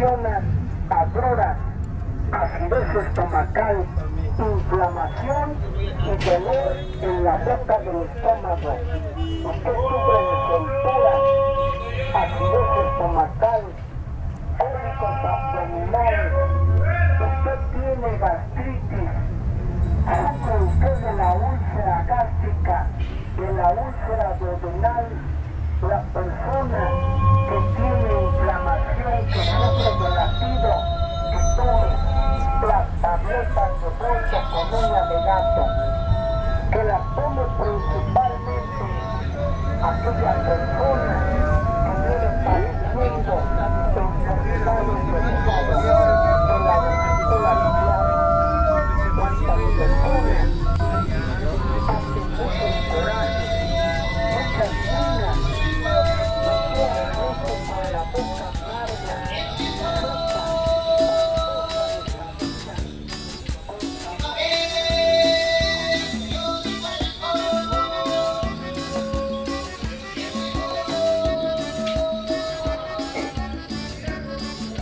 ocasionan agruras, acidez estomacal, inflamación y dolor en la boca del estómago. Usted sufre de soltura, acidez estomacal, cólicos abdominales, usted tiene gastritis, sufre usted de la úlcera gástrica, de la úlcera duodenal, la persona que tiene inflamación, que sufre de latido, que las tabletas de bolsa con uña de que las tome principalmente aquella persona que viene padeciendo enfermedades de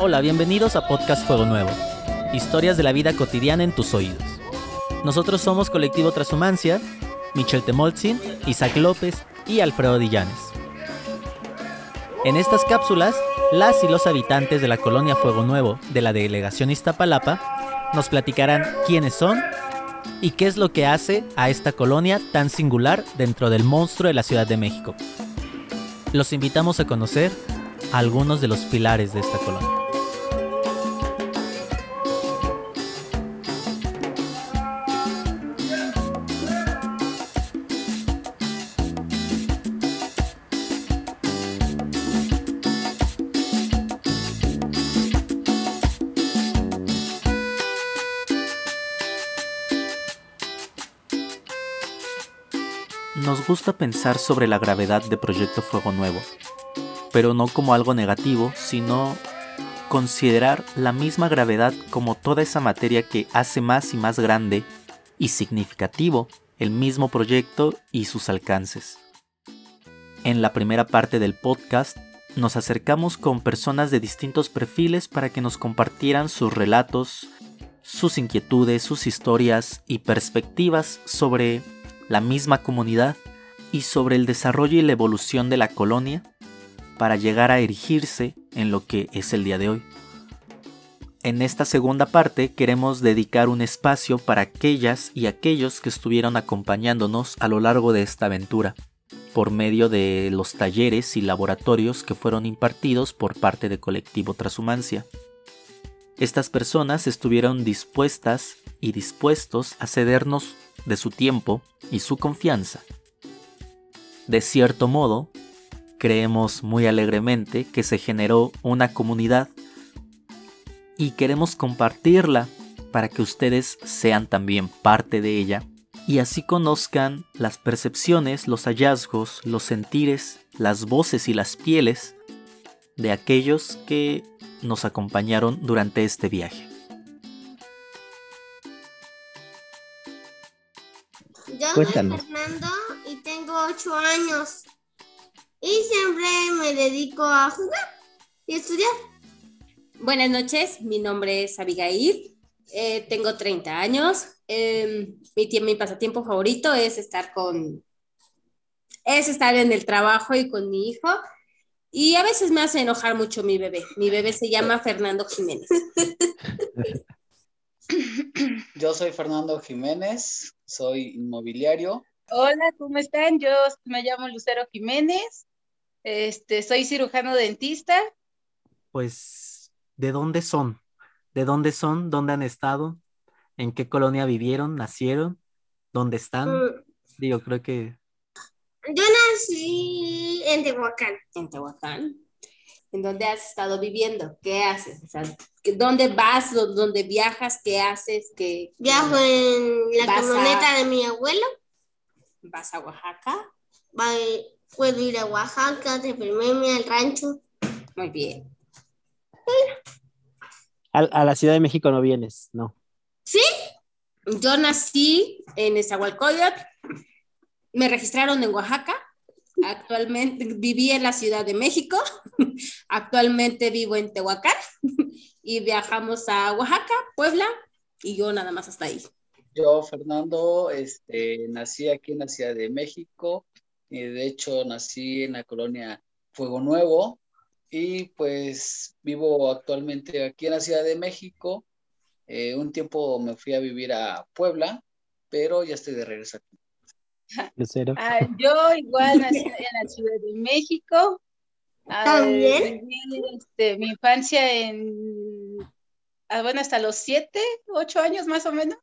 Hola, bienvenidos a Podcast Fuego Nuevo. Historias de la vida cotidiana en tus oídos. Nosotros somos Colectivo Transhumancia, Michel Temolzin, Isaac López y Alfredo Dillanes. En estas cápsulas, las y los habitantes de la colonia Fuego Nuevo de la delegación Iztapalapa nos platicarán quiénes son y qué es lo que hace a esta colonia tan singular dentro del monstruo de la Ciudad de México. Los invitamos a conocer algunos de los pilares de esta colonia. Nos gusta pensar sobre la gravedad de Proyecto Fuego Nuevo, pero no como algo negativo, sino considerar la misma gravedad como toda esa materia que hace más y más grande y significativo el mismo proyecto y sus alcances. En la primera parte del podcast nos acercamos con personas de distintos perfiles para que nos compartieran sus relatos, sus inquietudes, sus historias y perspectivas sobre la misma comunidad y sobre el desarrollo y la evolución de la colonia para llegar a erigirse en lo que es el día de hoy. En esta segunda parte queremos dedicar un espacio para aquellas y aquellos que estuvieron acompañándonos a lo largo de esta aventura, por medio de los talleres y laboratorios que fueron impartidos por parte de Colectivo Transhumancia. Estas personas estuvieron dispuestas y dispuestos a cedernos de su tiempo y su confianza. De cierto modo, creemos muy alegremente que se generó una comunidad y queremos compartirla para que ustedes sean también parte de ella y así conozcan las percepciones, los hallazgos, los sentires, las voces y las pieles de aquellos que nos acompañaron durante este viaje. Yo Cuéntanos. soy Fernando y tengo 8 años. Y siempre me dedico a jugar y estudiar. Buenas noches, mi nombre es Abigail, eh, tengo 30 años. Eh, mi, mi pasatiempo favorito es estar con, es estar en el trabajo y con mi hijo. Y a veces me hace enojar mucho mi bebé. Mi bebé se llama Fernando Jiménez. Yo soy Fernando Jiménez, soy inmobiliario. Hola, ¿cómo están? Yo me llamo Lucero Jiménez, este, soy cirujano dentista. Pues, ¿de dónde son? ¿De dónde son? ¿Dónde han estado? ¿En qué colonia vivieron? ¿Nacieron? ¿Dónde están? Mm, Digo, creo que Yo nací en Tehuacán. en Tehuacán. ¿En dónde has estado viviendo? ¿Qué haces? O sea, ¿qué- ¿Dónde vas? ¿Dó- ¿Dónde viajas? ¿Qué haces? ¿Qué, Viajo en la a- camioneta de mi abuelo. ¿Vas a Oaxaca? Puedo ir a Oaxaca, deprimirme al rancho. Muy bien. A, a la Ciudad de México no vienes, no. Yo nací en Nezahualcóyotl, me registraron en Oaxaca Actualmente viví en la Ciudad de México, actualmente vivo en Tehuacán y viajamos a Oaxaca, Puebla y yo nada más hasta ahí. Yo, Fernando, este, nací aquí en la Ciudad de México, y de hecho nací en la colonia Fuego Nuevo y pues vivo actualmente aquí en la Ciudad de México. Eh, un tiempo me fui a vivir a Puebla, pero ya estoy de regreso aquí. Ah, yo igual nací en la Ciudad de México. Ah, ¿También? viví, este, mi infancia en, bueno, hasta los siete, ocho años más o menos,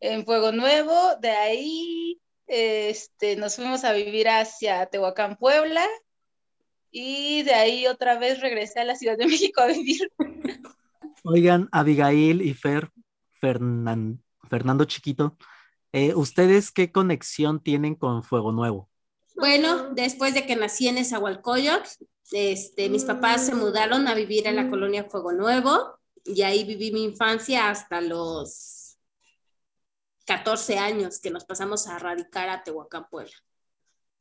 en Fuego Nuevo. De ahí este, nos fuimos a vivir hacia Tehuacán, Puebla. Y de ahí otra vez regresé a la Ciudad de México a vivir. Oigan, Abigail y Fer, Fernan- Fernando Chiquito, eh, ¿ustedes qué conexión tienen con Fuego Nuevo? Bueno, después de que nací en Esahualcoyotl, este, mis papás se mudaron a vivir en la colonia Fuego Nuevo y ahí viví mi infancia hasta los 14 años que nos pasamos a radicar a Tehuacán, Puebla.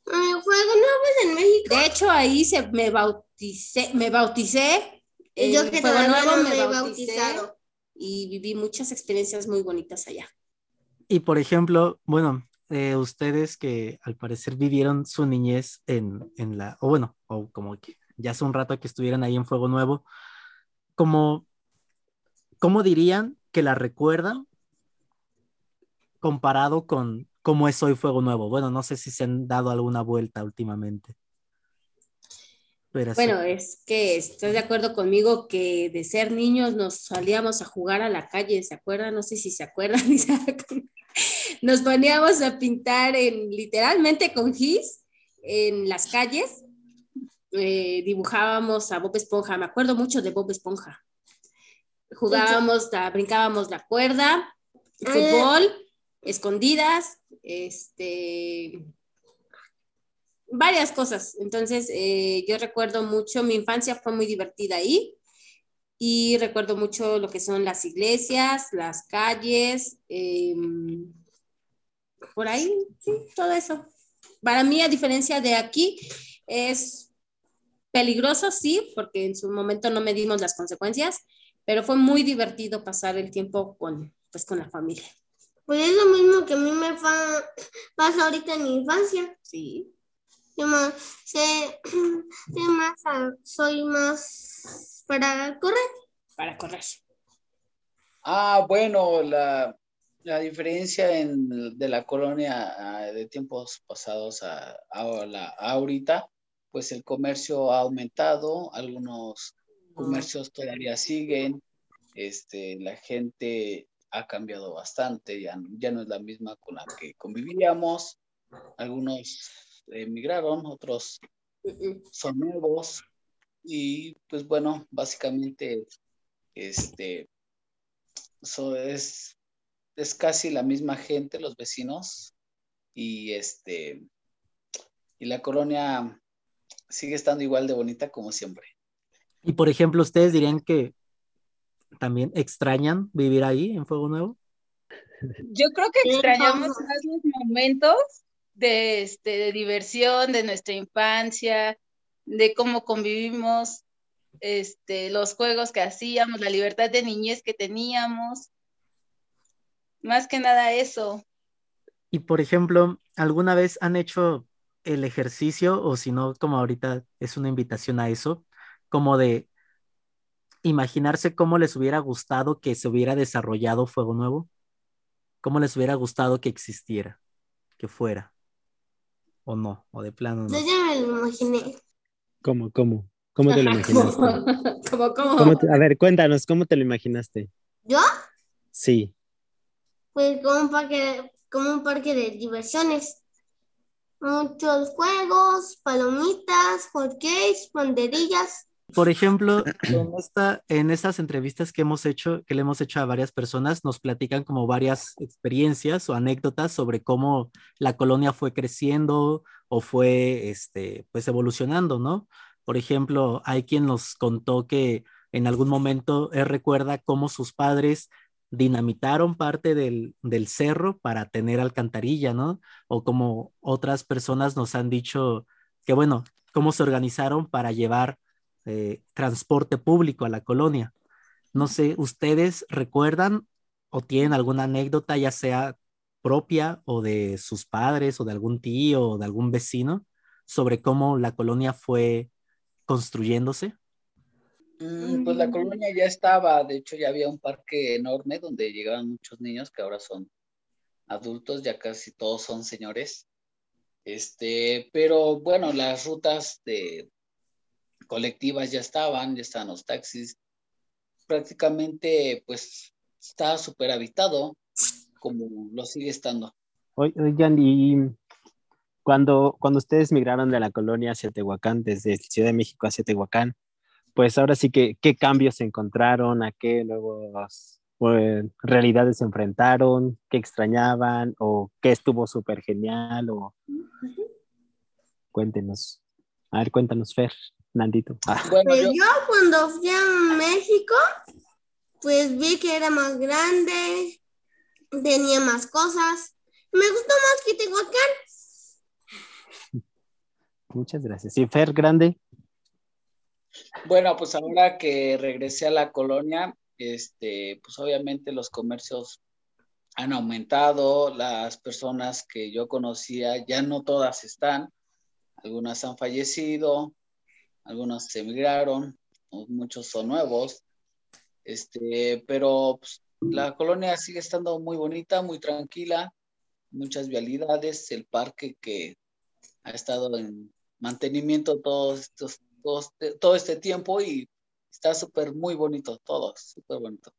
Juego Nuevos en México. De hecho, ahí se me bauticé, me bauticé. Y yo en que Nuevo no me me he bauticé bautizado. y viví muchas experiencias muy bonitas allá. Y por ejemplo, bueno, eh, ustedes que al parecer vivieron su niñez en, en la, o bueno, o como que ya hace un rato que estuvieran ahí en Fuego Nuevo, como, ¿cómo dirían que la recuerdan comparado con cómo es hoy Fuego Nuevo? Bueno, no sé si se han dado alguna vuelta últimamente. Bueno, es que estás de acuerdo conmigo que de ser niños nos salíamos a jugar a la calle, ¿se acuerdan? No sé si se acuerdan. Nos poníamos a pintar en, literalmente con gis en las calles. Eh, dibujábamos a Bob Esponja, me acuerdo mucho de Bob Esponja. Jugábamos, la- brincábamos la cuerda, fútbol, escondidas, este, varias cosas. Entonces, eh, yo recuerdo mucho, mi infancia fue muy divertida ahí y recuerdo mucho lo que son las iglesias, las calles, eh, por ahí, sí, todo eso. Para mí, a diferencia de aquí, es peligroso, sí, porque en su momento no medimos las consecuencias, pero fue muy divertido pasar el tiempo con, pues, con la familia. Pues es lo mismo que a mí me fa- pasa ahorita en mi infancia. Sí. Yo más, sé, sé más, soy más para correr. Para correr. Ah, bueno, la, la diferencia en, de la colonia ah, de tiempos pasados a, a la a ahorita, pues el comercio ha aumentado, algunos comercios todavía siguen, este, la gente ha cambiado bastante, ya, ya no es la misma con la que convivíamos, algunos emigraron, otros son nuevos y pues bueno, básicamente este so, es, es casi la misma gente, los vecinos, y este y la colonia sigue estando igual de bonita como siempre. Y por ejemplo, ¿ustedes dirían que también extrañan vivir ahí en Fuego Nuevo? Yo creo que extrañamos más los momentos de, este, de diversión, de nuestra infancia, de cómo convivimos, este, los juegos que hacíamos, la libertad de niñez que teníamos. Más que nada eso. Y por ejemplo, ¿alguna vez han hecho el ejercicio o si no, como ahorita es una invitación a eso, como de imaginarse cómo les hubiera gustado que se hubiera desarrollado Fuego Nuevo? ¿Cómo les hubiera gustado que existiera, que fuera? ¿O no? ¿O de plano no? Yo ya me lo imaginé. ¿Cómo, cómo? ¿Cómo te lo imaginaste? ¿Cómo te- a ver, cuéntanos, ¿cómo te lo imaginaste? ¿Yo? Sí. Pues como un parque, como un parque de diversiones. Muchos juegos, palomitas, hotcakes, banderillas. Por ejemplo, en, esta, en estas entrevistas que hemos hecho, que le hemos hecho a varias personas, nos platican como varias experiencias o anécdotas sobre cómo la colonia fue creciendo o fue, este, pues evolucionando, ¿no? Por ejemplo, hay quien nos contó que en algún momento él recuerda cómo sus padres dinamitaron parte del, del cerro para tener alcantarilla, ¿no? O como otras personas nos han dicho que bueno, cómo se organizaron para llevar eh, transporte público a la colonia. No sé, ¿ustedes recuerdan o tienen alguna anécdota, ya sea propia o de sus padres o de algún tío o de algún vecino, sobre cómo la colonia fue construyéndose? Mm, pues la colonia ya estaba, de hecho ya había un parque enorme donde llegaban muchos niños que ahora son adultos, ya casi todos son señores. Este, pero bueno, las rutas de colectivas ya estaban, ya estaban los taxis. Prácticamente, pues, estaba súper habitado, como lo sigue estando. Oigan, y cuando, cuando ustedes migraron de la colonia hacia Tehuacán, desde Ciudad de México hacia Tehuacán, pues ahora sí que, ¿qué cambios se encontraron? ¿A qué nuevas pues, realidades se enfrentaron? ¿Qué extrañaban? ¿O qué estuvo súper genial? O... Cuéntenos. A ver, cuéntanos, Fer, Nandito. Ah. Bueno, pues yo... cuando fui a México, pues vi que era más grande, tenía más cosas. Me gustó más que Tehuacán. Muchas gracias. ¿Y Fer, grande? Bueno, pues ahora que regresé a la colonia, este, pues obviamente los comercios han aumentado, las personas que yo conocía ya no todas están, algunas han fallecido, algunas emigraron, muchos son nuevos, este, pero pues, la colonia sigue estando muy bonita, muy tranquila, muchas vialidades, el parque que ha estado en mantenimiento todos todo este, tiempo y está súper muy bonito, todo, súper bonito.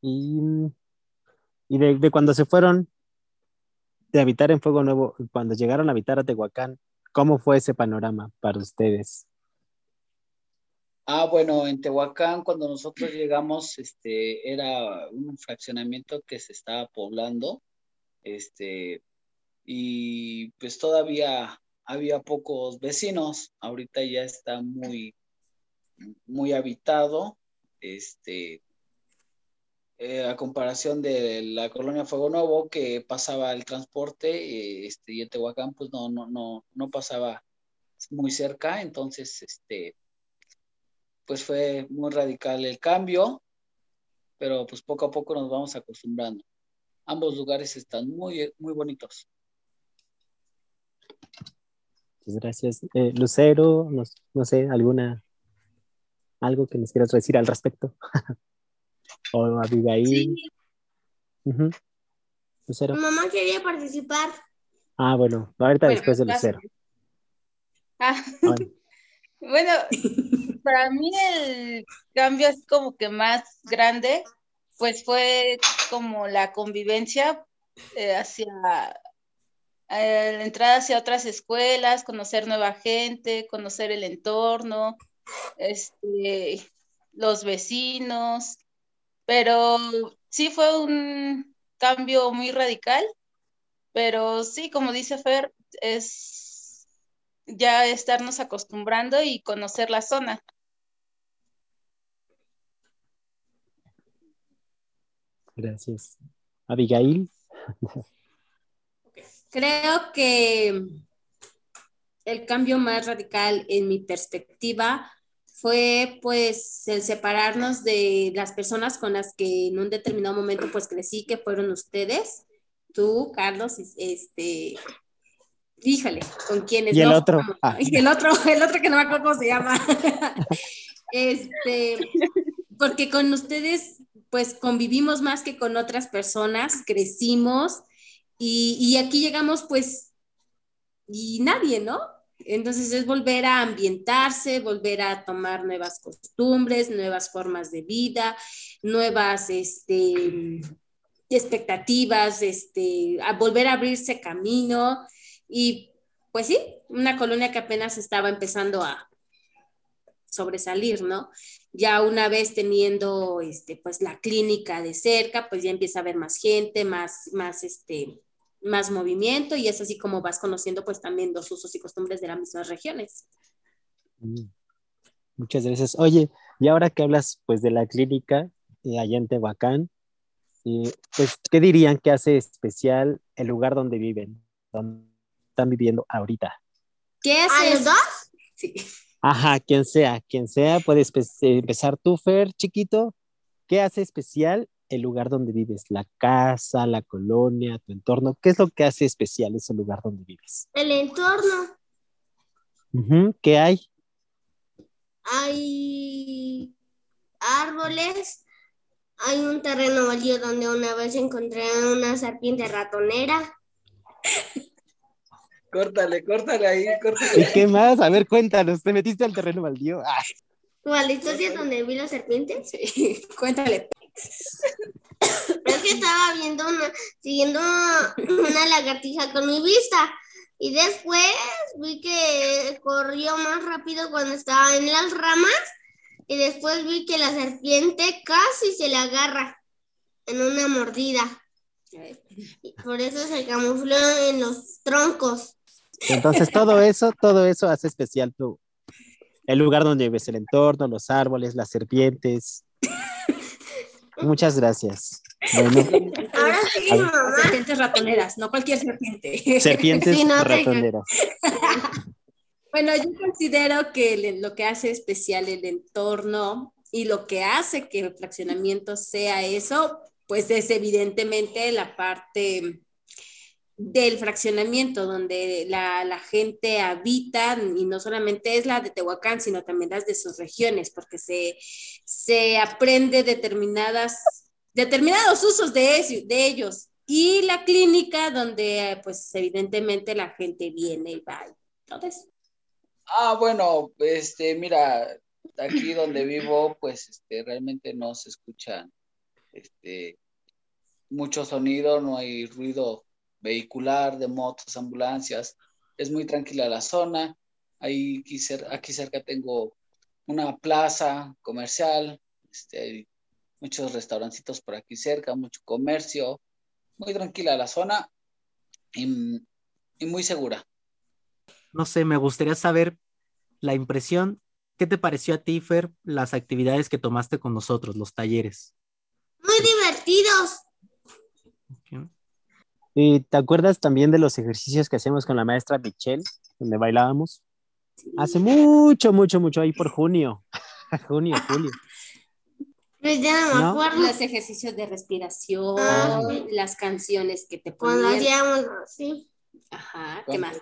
Y, y de, de, cuando se fueron de habitar en Fuego Nuevo, cuando llegaron a habitar a Tehuacán, ¿cómo fue ese panorama para ustedes? Ah, bueno, en Tehuacán, cuando nosotros llegamos, este, era un fraccionamiento que se estaba poblando, este, y pues todavía había pocos vecinos, ahorita ya está muy, muy habitado, este, eh, a comparación de la colonia Fuego Nuevo que pasaba el transporte, este, y en Tehuacán pues no, no, no, no pasaba muy cerca, entonces este, pues fue muy radical el cambio, pero pues poco a poco nos vamos acostumbrando. Ambos lugares están muy, muy bonitos. Muchas gracias. Eh, Lucero, no, sé, alguna, algo que nos quieras decir al respecto. o Abigail. Sí. Lucero. Mi mamá quería participar. Ah, bueno, ahorita después de Lucero. Ah. bueno, para mí el cambio es como que más grande, pues fue como la convivencia eh, hacia eh, entrar hacia otras escuelas, conocer nueva gente, conocer el entorno, este, los vecinos, pero sí fue un cambio muy radical, pero sí, como dice Fer, es ya estarnos acostumbrando y conocer la zona. Gracias. Abigail. Creo que el cambio más radical en mi perspectiva fue pues el separarnos de las personas con las que en un determinado momento pues crecí, que fueron ustedes, tú, Carlos, este, fíjale, con quienes. Y el otro. Ah. Y el otro, el otro que no me acuerdo cómo se llama. este, porque con ustedes pues convivimos más que con otras personas, crecimos y, aquí llegamos pues, y nadie, ¿no? Entonces es volver a ambientarse, volver a tomar nuevas costumbres, nuevas formas de vida, nuevas este, expectativas, este, a volver a abrirse camino. Y pues sí, una colonia que apenas estaba empezando a sobresalir, ¿no? Ya una vez teniendo este, pues la clínica de cerca, pues ya empieza a haber más gente, más, más este, más movimiento y es así como vas conociendo pues también los usos y costumbres de las mismas regiones. Mm. Muchas gracias. Oye, y ahora que hablas pues de la clínica eh, allá en Tehuacán, Y, pues, ¿qué dirían que hace especial el lugar donde viven, donde están viviendo ahorita? ¿Qué ¿A haces? los dos? Sí. Ajá, quien sea, quien sea, puedes pe- empezar tú, Fer, chiquito. ¿Qué hace especial el lugar donde vives? La casa, la colonia, tu entorno. ¿Qué es lo que hace especial ese lugar donde vives? El entorno. ¿Qué hay? Hay árboles. Hay un terreno baldío donde una vez encontré una serpiente ratonera. Córtale, córtale ahí, córtale. ¿Y qué más? A ver, cuéntanos, ¿te metiste al terreno baldío? Ah, ¿Cuál la historia donde vi la serpiente? Sí. Cuéntale. Es que estaba viendo una, siguiendo una lagartija con mi vista. Y después vi que corrió más rápido cuando estaba en las ramas. Y después vi que la serpiente casi se la agarra en una mordida. Y por eso se camufló en los troncos. Entonces, todo eso, todo eso hace especial tu, el lugar donde vives, el entorno, los árboles, las serpientes. Muchas gracias. Bueno, Ahora sí, A ver. mamá. Serpientes ratoneras, no cualquier serpiente. serpientes Sí, no te- ratoneras. Bueno, yo considero que lo que hace especial el entorno y lo que hace que el fraccionamiento sea eso, pues es evidentemente la parte del fraccionamiento, donde la, la gente habita, y no solamente es la de Tehuacán, sino también las de sus regiones, porque se, se aprende determinadas, determinados usos de, ese- de ellos. Y la clínica, donde pues evidentemente la gente viene y va. eso. Ah, bueno, este, mira, aquí donde vivo, pues, este, realmente no se escucha, este, mucho sonido, no hay ruido vehicular de motos, ambulancias, es muy tranquila la zona. Ahí, aquí, cer- aquí cerca tengo una plaza comercial, este, hay muchos restaurancitos por aquí cerca, mucho comercio, muy tranquila la zona y, y muy segura. No sé, me gustaría saber la impresión. ¿Qué te pareció a ti, Fer, las actividades que tomaste con nosotros, los talleres? Muy divertidos. ¿Y te acuerdas también de los ejercicios que hacíamos con la maestra Michelle, donde bailábamos? Hace mucho, mucho, mucho, ahí por junio. junio, julio. Pues ya no me ¿No? acuerdo. Los ejercicios de respiración, Ah. las canciones que te Cuando ponían. hacíamos así. Ajá, ¿qué más?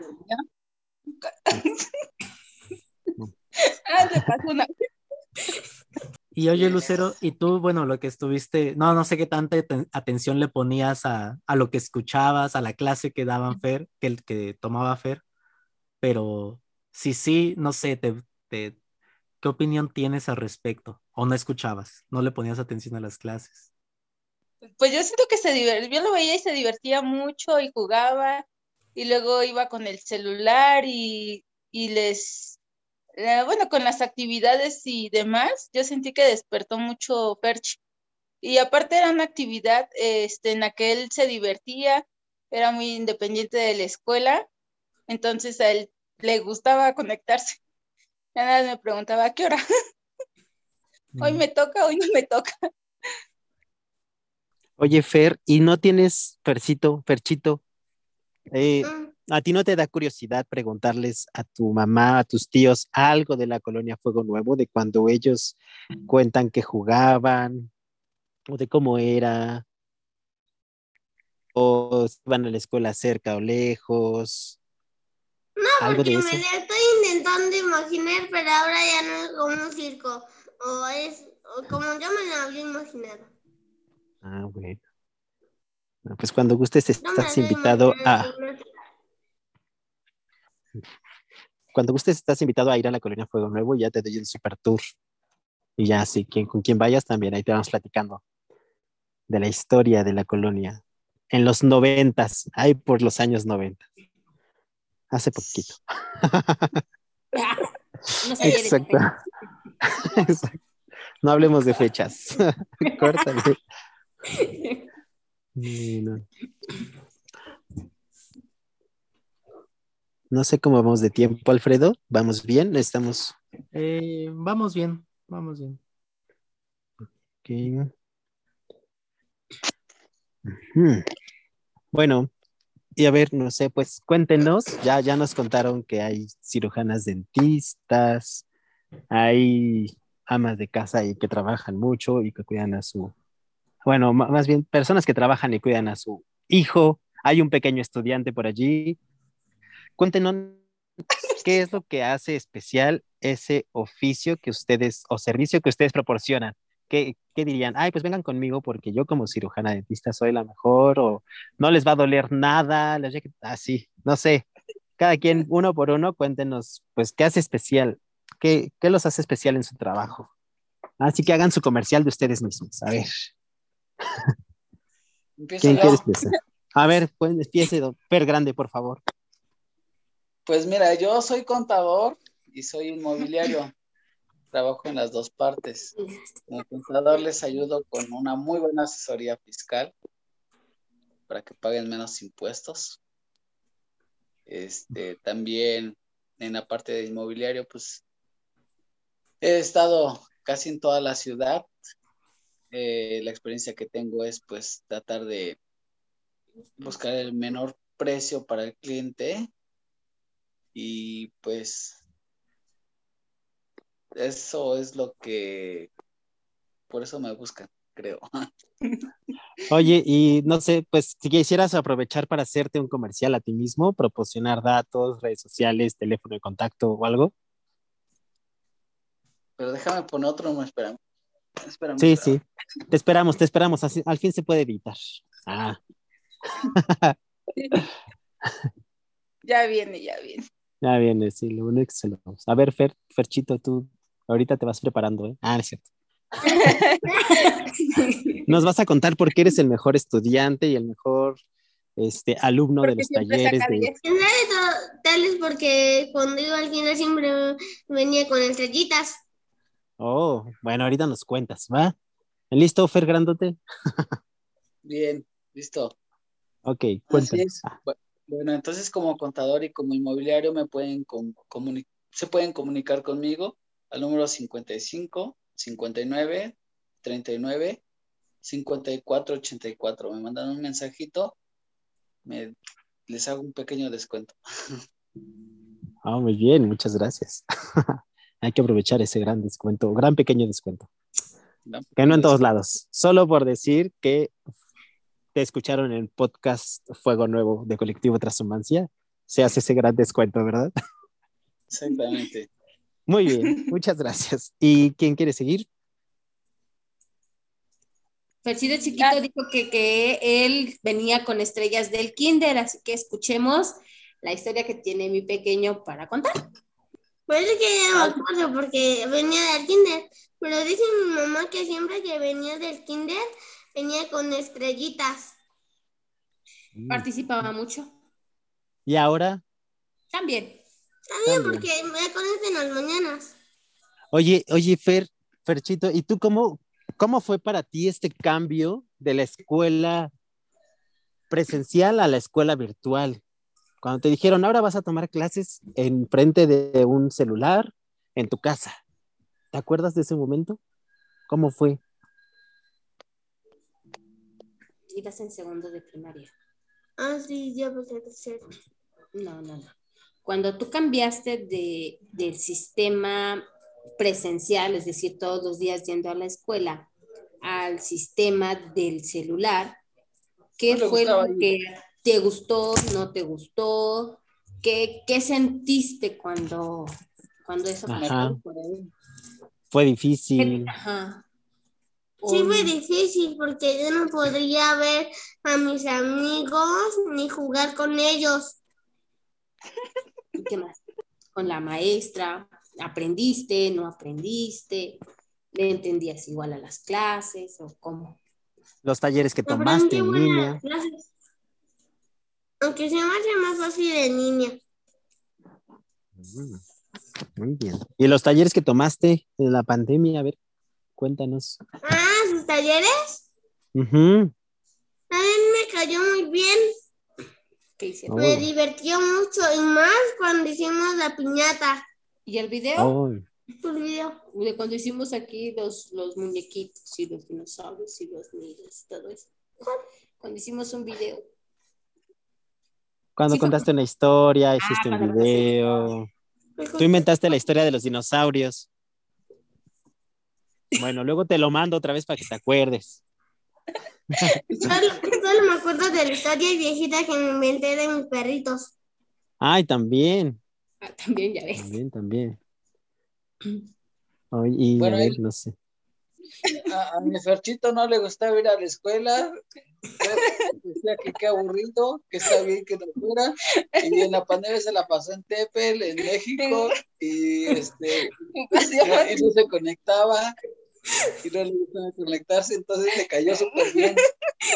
Ah, se pasó una. Y oye, Lucero, y tú, bueno, lo que estuviste, no, no sé qué tanta aten- atención le ponías a, a lo que escuchabas, a la clase que daban Fer, que el que tomaba Fer, pero sí, sí, no sé, te, te- ¿qué opinión tienes al respecto? ¿O no escuchabas? ¿No le ponías atención a las clases? Pues yo siento que se divertía, yo lo veía y se divertía mucho y jugaba y luego iba con el celular y, y les, eh, bueno, con las actividades y demás, yo sentí que despertó mucho Perch. Y aparte era una actividad este, en la que él se divertía, era muy independiente de la escuela, entonces a él le gustaba conectarse. Ya nada me preguntaba, ¿a qué hora? Hoy me toca, hoy no me toca. Oye, Fer, ¿y no tienes, Fercito, Ferchito? eh, Mm, ¿A ti no te da curiosidad preguntarles a tu mamá, a tus tíos, algo de la colonia Fuego Nuevo, de cuando ellos cuentan que jugaban, o de cómo era, o si iban a la escuela cerca o lejos? algo de Porque eso. me la estoy intentando imaginar, pero ahora ya no es como un circo. O es o como yo me lo había imaginado. Ah, bueno. Pues cuando gustes No estás invitado a, cuando gustes estás invitado a ir a la colonia Fuego Nuevo y ya te doy el super tour. Y ya, sí, quien, con quien vayas también, ahí te vamos platicando de la historia de la colonia. En los noventas, ahí por los años noventa. Hace poquito. No Exacto. Exacto. No hablemos de fechas. Córtale. No. No sé cómo vamos de tiempo, Alfredo. ¿Vamos bien? Estamos. Eh, vamos bien, vamos bien. ok. Bueno, y a ver, no sé, pues cuéntenos, ya, ya nos contaron que hay cirujanas dentistas, hay amas de casa ahí que trabajan mucho y que cuidan a su, bueno, más bien personas que trabajan y cuidan a su hijo, hay un pequeño estudiante por allí. Cuéntenos qué es lo que hace especial ese oficio que ustedes o servicio que ustedes proporcionan. ¿Qué, qué dirían? Ay, pues vengan conmigo porque yo como cirujana dentista soy la mejor o no les va a doler nada, así, no sé. Cada quien, uno por uno, cuéntenos, pues, ¿qué hace especial? ¿Qué, qué los hace especial en su trabajo? Así que hagan su comercial de ustedes mismos. A ver, ¿quién quiere empezar? A ver, pues empiece, don Per Grande, por favor. Pues mira, yo soy contador y soy inmobiliario. Trabajo en las dos partes. Como contador les ayudo con una muy buena asesoría fiscal para que paguen menos impuestos. Este, también en la parte de inmobiliario, pues he estado casi en toda la ciudad. Eh, la experiencia que tengo es pues tratar de buscar el menor precio para el cliente y pues eso es lo que por eso me buscan, creo. Oye, y no sé, pues si quisieras aprovechar para hacerte un comercial a ti mismo, proporcionar datos, redes sociales, teléfono de contacto o algo. Pero déjame poner otro, no, espérame. Espérame, Sí, espérame. sí. Te esperamos, te esperamos. Así- al fin se puede editar. Ah, Ya viene, ya viene. Ya viene, sí, lo único que se lo vamos. A ver, Fer, Ferchito, tú ahorita te vas preparando, ¿eh? Ah, es cierto. Nos vas a contar por qué eres el mejor estudiante y el mejor este, alumno de Porque los siempre talleres de... 10. En realidad, tal es porque cuando iba al kinder siempre venía con estrellitas. Oh, bueno, ahorita nos cuentas, ¿va? ¿Listo, Fer Grandote? Bien, listo. Ok, cuéntanos. Bueno, entonces como contador y como inmobiliario me pueden se pueden comunicar conmigo al número 55 59 39 54 84. Me mandan un mensajito, me, les hago un pequeño descuento. Ah, muy bien, muchas gracias. Hay que aprovechar ese gran descuento, gran pequeño descuento. ¿no? Que no en todos lados. Solo por decir que te escucharon en el podcast Fuego Nuevo de Colectivo Transhumancia, se hace ese gran descuento, ¿verdad? Exactamente. Muy bien, muchas gracias. ¿Y quién quiere seguir? Fercito chiquito dijo que, que él venía con estrellas del kinder, así que escuchemos la historia que tiene mi pequeño para contar. Pues es que ya no me acuerdo porque venía del kinder. Pero dice mi mamá que siempre que venía del kinder venía con estrellitas. Participaba mucho. Y ahora, También. También También. porque me conocen las mañanas. oye, oye, Fer, Ferchito, ¿y tú cómo, cómo fue para ti este cambio de la escuela presencial a la escuela virtual? Cuando te dijeron, ahora vas a tomar clases en frente de un celular en tu casa. ¿Te acuerdas de ese momento? ¿Cómo fue? Ibas en segundo de primaria. Ah, sí, yo pensé que ser. No, no, no. Cuando tú cambiaste de, del sistema presencial, es decir, todos los días yendo a la escuela, al sistema del celular, ¿qué No fue lo ir. que te gustó, no te gustó? ¿Qué, qué sentiste cuando, cuando eso pasó? Fue difícil. Ajá. Sí, fue difícil porque yo no podría ver a mis amigos ni jugar con ellos. ¿y ¿Qué más? Con la maestra, ¿aprendiste, no aprendiste? ¿Le entendías igual a las clases o cómo? Los talleres que tomaste en buenas línea. clases. Aunque se me hace más fácil en línea. Mm, Muy bien. ¿Y los talleres que tomaste en la pandemia? A ver, cuéntanos. Ah, sus talleres Ujú. también me cayó muy bien. ¿Qué hicieron? Oh. Me divirtió mucho y más cuando hicimos la piñata. ¿Y el video? Oh, Tu video. De cuando hicimos aquí los, los muñequitos y los dinosaurios y los niños y todo eso. cuando hicimos un video. Cuando Sí, fue- contaste una historia, hiciste cuando un video. Tú inventaste la historia de los dinosaurios. Bueno, luego te lo mando otra vez para que te acuerdes. Solo, solo me acuerdo de la historia viejita que me inventé de mis perritos. Ay, también, Ah, también ya ves. también, también. Ay, y Bueno, a ver, él- no sé. A, a mi Ferchito no le gustaba ir a la escuela. Decía que qué aburrido, que está bien que no fuera. Y en la pandemia se la pasó en Tepel, en México, y este y no se conectaba. Y no le gustaba conectarse, entonces le cayó súper bien.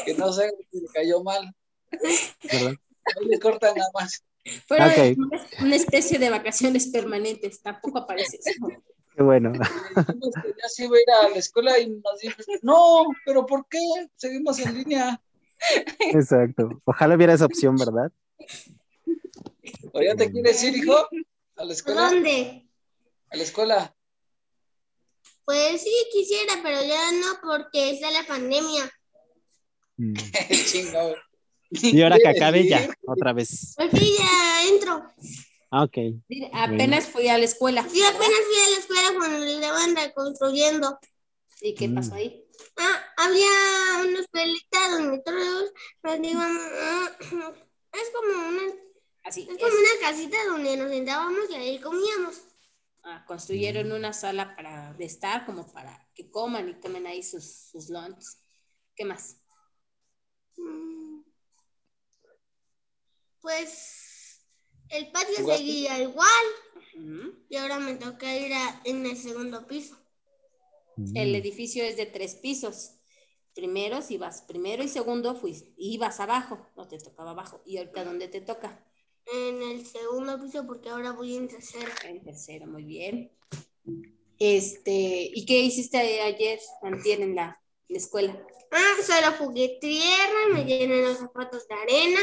Que no sé si le cayó mal. ¿verdad? Ahí le cortan nada más. Fueron una- especie de vacaciones permanentes, tampoco aparece eso. Qué bueno. Ya se iba a ir a la escuela y nos dijo, no, pero ¿por qué? Seguimos en línea. Exacto. Ojalá hubiera esa opción, ¿verdad? ¿O ya te quieres ir, hijo? ¿A la ¿A escuela? dónde? ¿A la escuela? Pues sí, quisiera, pero ya no porque está la pandemia. Mm. Chingado. Y ahora que ¿Quieres acabe ya, otra vez. Pues sí, ya entro. Ah, ok. Apenas fui a la escuela. Sí, apenas fui a la escuela cuando le estaban reconstruyendo. ¿Y qué Mm. pasó ahí? Ah, había unos pelitas donde todos nos íbamos. Es como una, Así. es es. como una casita donde nos sentábamos y ahí comíamos. Ah, construyeron una sala para de estar, como para que coman y tomen ahí sus, sus lunch. ¿Qué más? Mm. Pues el patio ¿Jugaste? seguía igual y ahora me toca ir a- en el segundo piso. El Mm. edificio es de tres pisos. Primero, si vas primero y segundo, fuiste, ibas abajo, no te tocaba abajo. ¿Y ahorita dónde te toca? En el segundo piso porque ahora voy en tercero. En tercero, muy bien. Este, ¿y qué hiciste ayer, antier, en la, en la escuela? Ah, solo jugué tierra, me llené los zapatos de arena,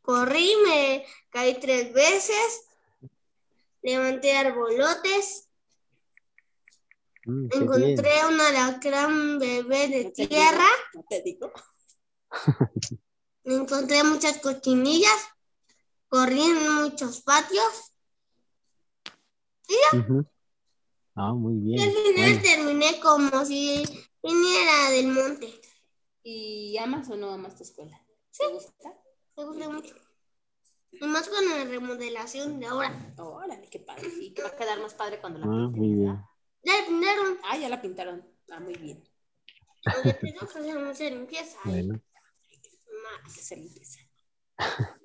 corrí, me caí tres veces, levanté arbolotes, Mm, encontré un alacrán bebé de ¿No te tierra, digo? ¿No te digo? encontré muchas cochinillas, corrí en muchos patios Ujú. Ah, muy y al bien. final Bueno, terminé como si viniera del monte. ¿Y amas o no amas tu escuela? ¿Te gusta? Me gusta mucho. Y más con la remodelación de ahora. Órale, qué padre. Y que va a quedar más padre cuando la ah, pinten, muy bien. ¿verdad? Ya le pintaron. Ah, ya la pintaron. Ah, muy bien. Oye, tengo que hacer mucha limpieza. Bueno, Hay que hacer limpieza.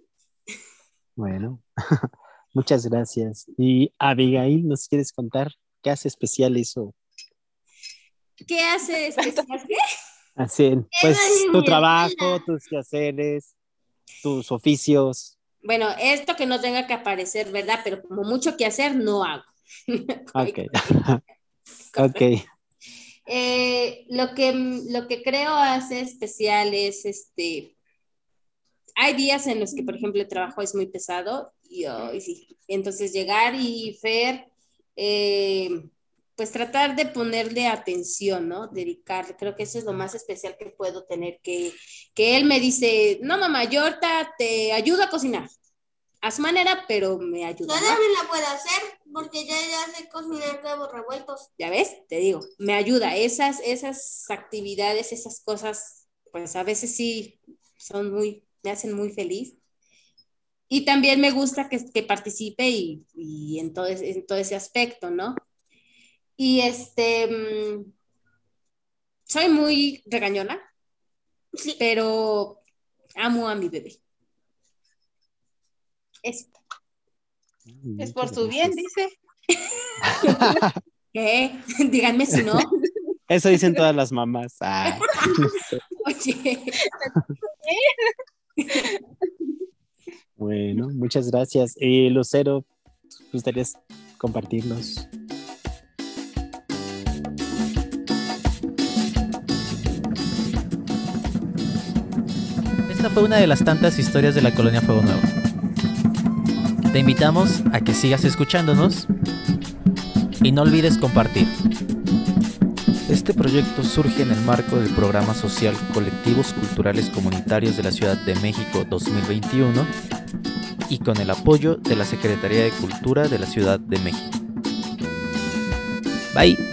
bueno. Muchas gracias. Y Abigail, ¿nos quieres contar qué hace especial eso? ¿Qué hace especial? ¿Qué? Así, pues tu trabajo, tus quehaceres, tus oficios. Bueno, esto que no tenga que aparecer, ¿verdad? Pero como mucho que hacer, no hago. Ok. ok. Eh, lo, que, lo que creo hace especial es este. Hay días en los que, por ejemplo, el trabajo es muy pesado y, oh, y sí. Entonces, llegar y Fer, eh, pues tratar de ponerle atención, ¿no? Dedicarle. Creo que eso es lo más especial que puedo tener. Que, que él me dice: No, mamá, yo ahorita te ayudo a cocinar. A su manera, pero me ayuda. Yo ¿no? también la puedo hacer porque ya, ya sé cocinar huevos revueltos. ya ves, te digo, me ayuda. Esas, esas actividades, esas cosas, pues a veces sí son muy, me hacen muy feliz. Y también me gusta que, que participe y, y en, todo, ese- en todo ese aspecto, ¿no? Y este, mm, soy muy regañona, Sí. pero amo a mi bebé. Eso. Es por su bien, dice. ¿Qué? Díganme si no. Eso dicen todas las mamás. Ah, Oye. bueno, muchas gracias. Y Lucero, ¿gustarías compartirnos? Esta fue una de las tantas historias de la colonia Fuego Nuevo. Te invitamos a que sigas escuchándonos y no olvides compartir. Este proyecto surge en el marco del programa social Colectivos Culturales Comunitarios de la Ciudad de México 2021 y con el apoyo de la Secretaría de Cultura de la Ciudad de México. Bye.